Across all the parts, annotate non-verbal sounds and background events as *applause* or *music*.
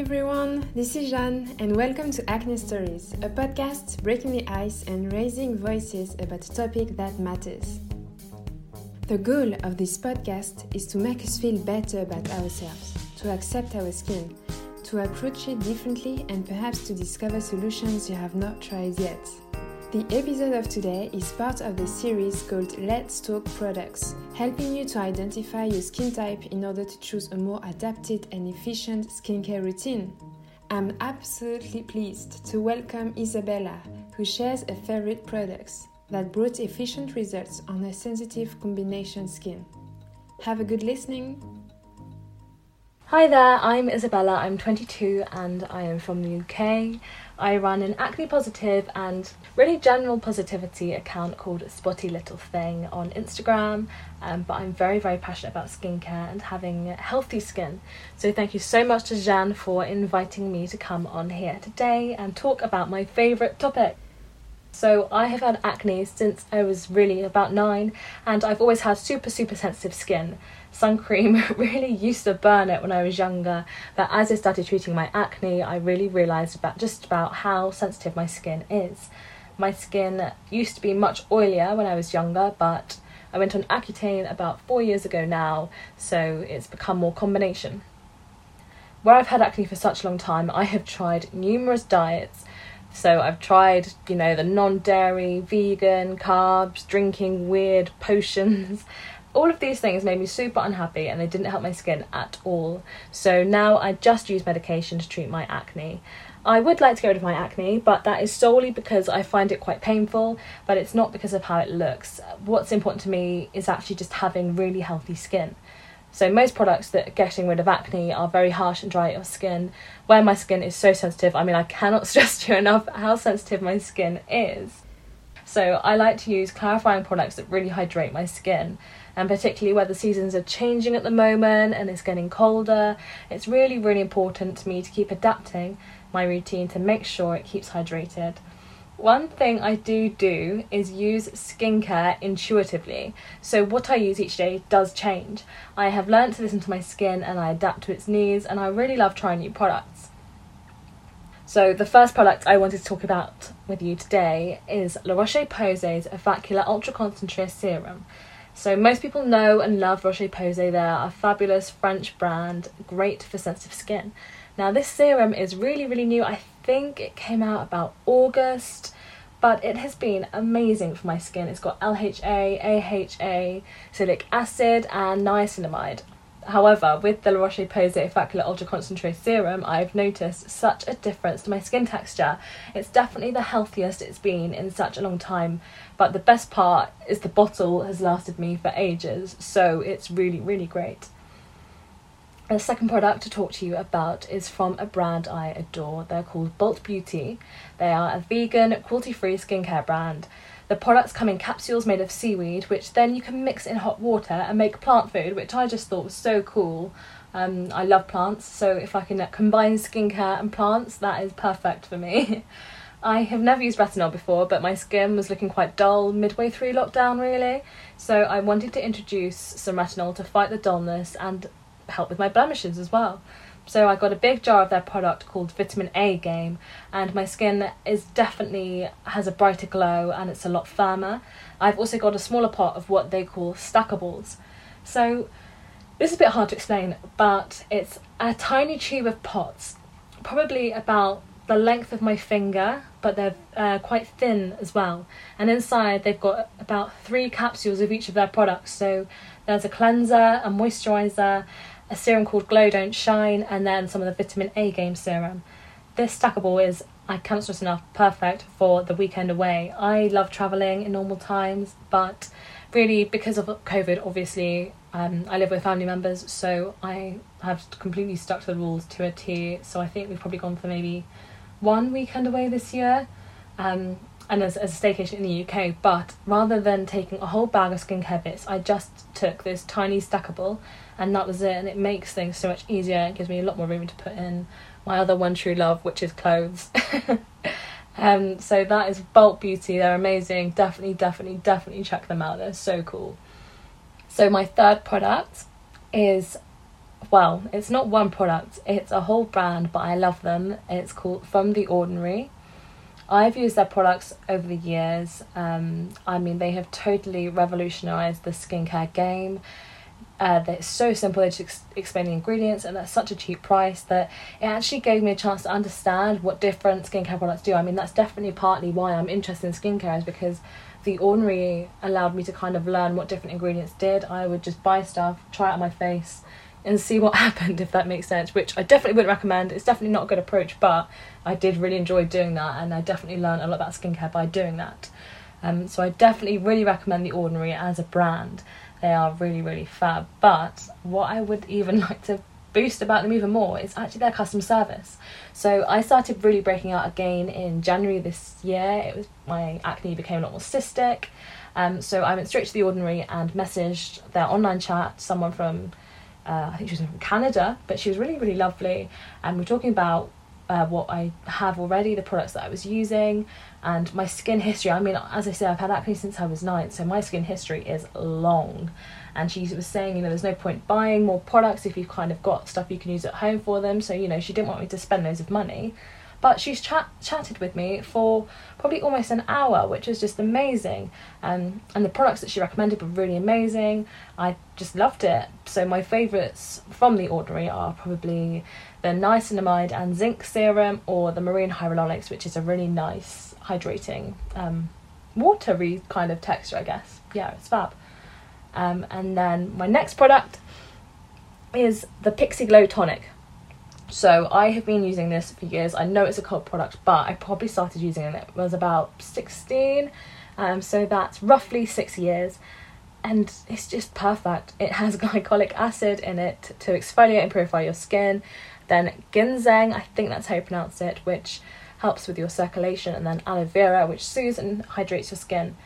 everyone, this is Jeanne, and welcome to Acne Stories, a podcast breaking the ice and raising voices about a topic that matters. The goal of this podcast is to make us feel better about ourselves, to accept our skin, to approach it differently, and perhaps to discover solutions you have not tried yet. The episode of today is part of the series called Let's Talk Products, helping you to identify your skin type in order to choose a more adapted and efficient skincare routine. I'm absolutely pleased to welcome Isabella, who shares her favorite products that brought efficient results on her sensitive combination skin. Have a good listening! Hi there, I'm Isabella. I'm 22 and I am from the UK. I run an acne positive and really general positivity account called Spotty Little Thing on Instagram. Um, but I'm very, very passionate about skincare and having healthy skin. So thank you so much to Jeanne for inviting me to come on here today and talk about my favourite topic. So I have had acne since I was really about nine, and I've always had super, super sensitive skin. Sun cream *laughs* really used to burn it when I was younger, but as I started treating my acne, I really realised about just about how sensitive my skin is. My skin used to be much oilier when I was younger, but I went on Accutane about four years ago now, so it's become more combination. Where I've had acne for such a long time, I have tried numerous diets so I've tried, you know, the non dairy, vegan, carbs, drinking weird *laughs* potions. All of these things made me super unhappy and they didn't help my skin at all. So now I just use medication to treat my acne. I would like to get rid of my acne, but that is solely because I find it quite painful, but it's not because of how it looks. What's important to me is actually just having really healthy skin. So most products that are getting rid of acne are very harsh and dry on skin. Where my skin is so sensitive, I mean I cannot *laughs* stress to you enough how sensitive my skin is. So I like to use clarifying products that really hydrate my skin. And particularly where the seasons are changing at the moment and it's getting colder, it's really, really important to me to keep adapting my routine to make sure it keeps hydrated. One thing I do do is use skincare intuitively. So, what I use each day does change. I have learned to listen to my skin and I adapt to its needs, and I really love trying new products. So, the first product I wanted to talk about with you today is La Roche Posay's Effaclar Ultra Concentrate Serum. So, most people know and love Roche Posay. They're a fabulous French brand, great for sensitive skin. Now, this serum is really, really new. I think it came out about August, but it has been amazing for my skin. It's got LHA, AHA, salicylic acid, and niacinamide. However, with the La Roche Posay Effaclar Ultra Concentrate Serum, I've noticed such a difference to my skin texture. It's definitely the healthiest it's been in such a long time, but the best part is the bottle has lasted me for ages, so it's really, really great. The second product to talk to you about is from a brand I adore. They're called Bolt Beauty. They are a vegan, cruelty free skincare brand. The products come in capsules made of seaweed, which then you can mix in hot water and make plant food, which I just thought was so cool. Um, I love plants, so if I can combine skincare and plants, that is perfect for me. *laughs* I have never used retinol before, but my skin was looking quite dull midway through lockdown, really. So I wanted to introduce some retinol to fight the dullness and help with my blemishes as well. So I got a big jar of their product called Vitamin A Game, and my skin is definitely has a brighter glow and it's a lot firmer. I've also got a smaller pot of what they call stackables. So this is a bit hard to explain, but it's a tiny tube of pots, probably about the length of my finger, but they're uh, quite thin as well. And inside they've got about three capsules of each of their products. So there's a cleanser, a moisturizer, a serum called Glow Don't Shine, and then some of the Vitamin A Game serum. This stackable is, I can't stress enough, perfect for the weekend away. I love travelling in normal times, but really because of COVID, obviously, um, I live with family members, so I have completely stuck to the rules to a T. So I think we've probably gone for maybe one weekend away this year. Um, and as, as a staycation in the UK, but rather than taking a whole bag of skincare bits, I just took this tiny stackable and that was it. And it makes things so much easier. It gives me a lot more room to put in my other one true love, which is clothes. *laughs* um, so that is Bolt Beauty. They're amazing. Definitely, definitely, definitely check them out. They're so cool. So my third product is well, it's not one product, it's a whole brand, but I love them. It's called From the Ordinary. I've used their products over the years. Um, I mean, they have totally revolutionized the skincare game. Uh, they're so simple, they just ex- explain the ingredients, and at such a cheap price that it actually gave me a chance to understand what different skincare products do. I mean, that's definitely partly why I'm interested in skincare, is because the ordinary allowed me to kind of learn what different ingredients did. I would just buy stuff, try it on my face, and see what *laughs* happened, if that makes sense, which I definitely wouldn't recommend. It's definitely not a good approach, but I did really enjoy doing that, and I definitely learned a lot about skincare by doing that. Um, so I definitely really recommend The Ordinary as a brand. They are really, really fab. But what I would even *laughs* like to boost about them even more is actually their customer service. So I started really breaking out again in January this year. It was my acne became a lot more cystic. Um, so I went straight to the ordinary and messaged their online chat, someone from uh, I think she was from Canada, but she was really, really lovely. And we are talking about uh, what I have already, the products that I was using, and my skin history. I mean, as I say, I've had acne since I was nine, so my skin history is long. And she was saying, you know, there's no point buying more products if you've kind of got stuff you can use at home for them. So, you know, she didn't want me to spend loads of money. But she's chat- chatted with me for probably almost an hour, which was just amazing. Um, and the products that she recommended were really amazing. I just loved it. So my favourites from The Ordinary are probably the niacinamide and zinc serum or the marine hyaluronics, which is a really nice hydrating, um, watery kind of texture, I guess. Yeah, it's fab. Um, and then my next product is the Pixi Glow Tonic. So I have been using this for years. I know it's a cult product, but I probably started using it when I was about 16. Um, so that's roughly six years. And it's just perfect. It has *laughs* glycolic acid in it to exfoliate and purify your skin. Then ginseng, I think that's how you pronounce it, which helps with your circulation. And then aloe vera, which soothes and hydrates your skin.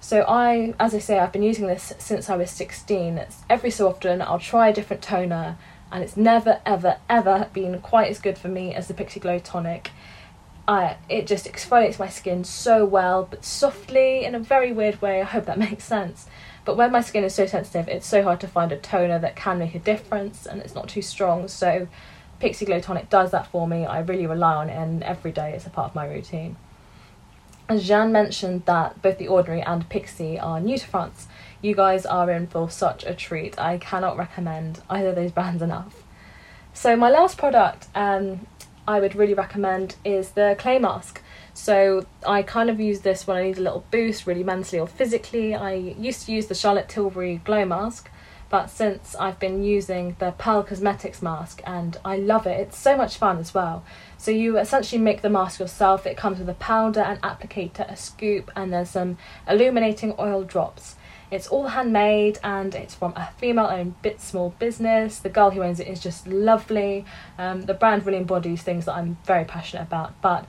So I, as I say, I've been using this since I was 16. It's every so often I'll try a different toner and it's never ever ever been quite as good for me as the Pixi Glow tonic. I, it just exfoliates my skin so well, but softly in a very weird way. I hope that *laughs* makes sense. But when my skin is so sensitive, it's so hard to find a toner that can make a difference and it's not too strong. So Pixi Glow Tonic does that for me. I really rely on it and every day it's a part of my routine. As Jeanne mentioned that both The Ordinary and Pixi are new to France, you guys are in for such a treat. I cannot recommend either of those brands enough. So my last product um, I would really recommend is the clay mask. So I kind of use this when I need a little boost, really mentally or physically. I used to use the Charlotte Tilbury glow mask, but since I've been using the Pearl Cosmetics mask and I love it, it's so much fun as well. So you essentially make the mask yourself. It comes with a powder, an applicator, a scoop, and there's some illuminating oil drops. It's all handmade and it's from a female owned bit small business. The girl who owns it is just lovely. Um, the brand really embodies things that I'm very passionate about, but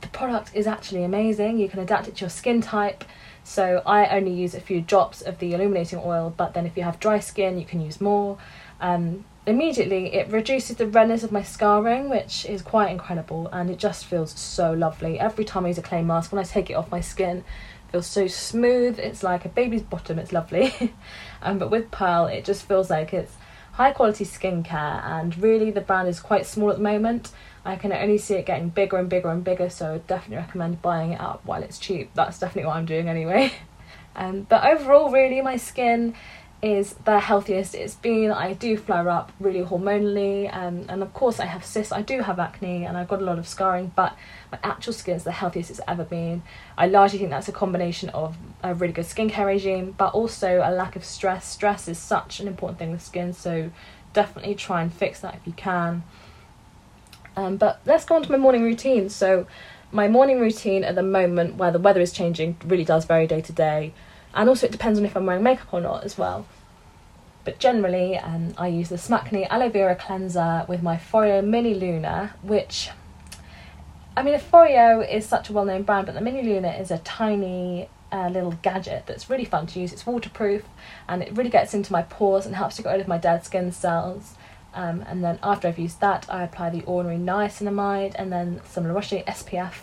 the product is actually amazing. You can adapt it to your skin type. So I only use a few drops of the illuminating oil, but then if you have dry skin, you can use more. Um, immediately, it reduces the redness of my scarring, which is quite incredible, and it just feels so lovely. Every time I use a clay mask, when I take it off my skin, feels so smooth. It's like a baby's bottom. It's lovely. *laughs* um, but with Pearl, it just feels like it's high quality skincare. And really, the brand is quite small at the moment. I can only see it getting bigger and bigger and bigger. So I definitely recommend buying it up while it's cheap. That's definitely what I'm doing anyway. *laughs* Um, but overall, really, my skin is the healthiest it's been. I do flare up really hormonally, um, and of course I have cysts. I do have acne, and I've got a lot of scarring, but my actual skin is the healthiest it's ever been. I largely think that's a combination of a really good skincare regime, but also a lack of stress. Stress is such an important thing with skin, so definitely try and fix that if you can. Um, but let's go on to my morning routine. So, my morning routine at the moment, where the weather is changing, really does vary day to day and also it depends on if I'm wearing makeup or not as well. But generally, um, I use the Smackney Aloe Vera Cleanser with my Foreo Mini Luna, which, I mean, Foreo is such a well-known brand, but the Mini Luna is a tiny uh, little gadget that's really fun to use. It's waterproof, and it really gets into my pores and helps to get rid of my dead skin cells. Um, and then after I've used that, I apply the ordinary niacinamide and then some La Roche SPF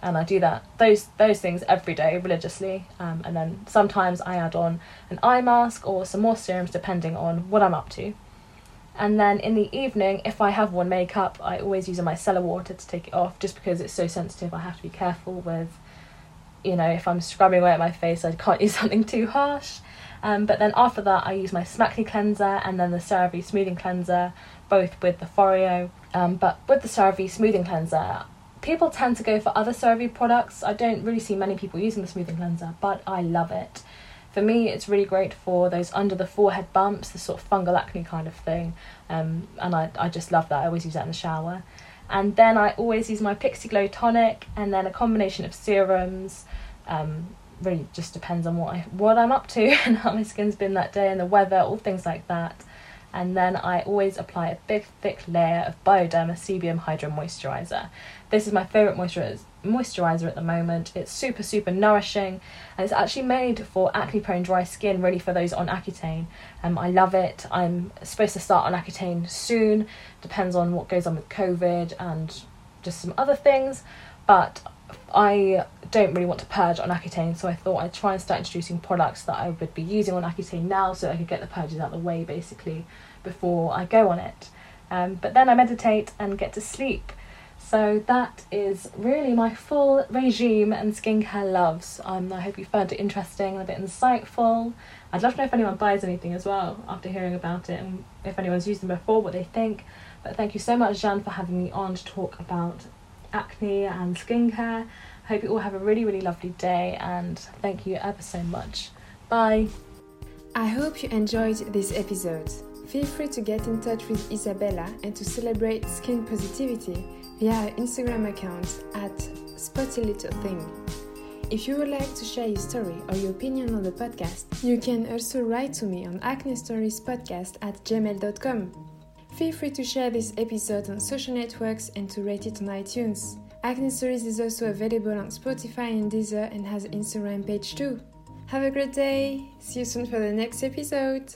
and I do that those those things every day religiously. Um, and then sometimes I add on an eye mask or some more serums depending on what I'm up to. And then in the evening, if I have worn makeup, I always use a micellar water to take it off just because it's so sensitive. I have to be careful with, you know, if I'm scrubbing away at my face, I can't *laughs* use something too harsh. Um, but then after that, I use my Smackly cleanser and then the CeraVe smoothing cleanser, both with the Foreo. Um, but with the CeraVe smoothing cleanser, people tend to go for other CeraVe products. I don't really see many people using the smoothing cleanser, but I love it. For me, it's really great for those under the forehead bumps, the sort of fungal acne kind of thing, um, and I, I just love that. I always use that in the shower. And then I always use my Pixi Glow tonic, and then a combination of serums. Um, really just depends on what I what I'm up to *laughs* and how my skin's been that day and the weather, all things like that and then I always apply a big thick layer of Bioderma Sebium Hydra Moisturiser. This is my favourite moisturiser moisturizer at the moment. It's super super nourishing and it's actually made for acne prone dry skin really for those on Accutane. Um, I love it. I'm supposed to start on Accutane soon. Depends on what goes on with COVID and just some other things, but I don't really want to purge on Accutane, so I thought I'd try and start introducing products that I would be using on Accutane now so I could get the purges out of the way basically before I go on it. Um, but then I meditate and get to sleep. So that is really my full regime and skincare loves. Um, I hope you found it interesting and a bit insightful. I'd love to know if anyone buys anything as well after hearing about it and if anyone's used them before, what they think. But thank you so much, Jeanne, for having me on to talk about acne and skincare. Hope you all have a really, really lovely day and thank you ever so much. Bye. I hope you enjoyed this episode. Feel free to get in touch with Isabella and to celebrate skin positivity via her Instagram account at Spotty Little Thing. If you would like to share your story or your opinion on the podcast, you can also write to me on acne stories podcast at gmail.com. Feel free to share this episode on social networks and to rate it on iTunes. Acne Stories is also available on Spotify and Deezer and has an Instagram page too. Have a great day! See you soon for the next episode!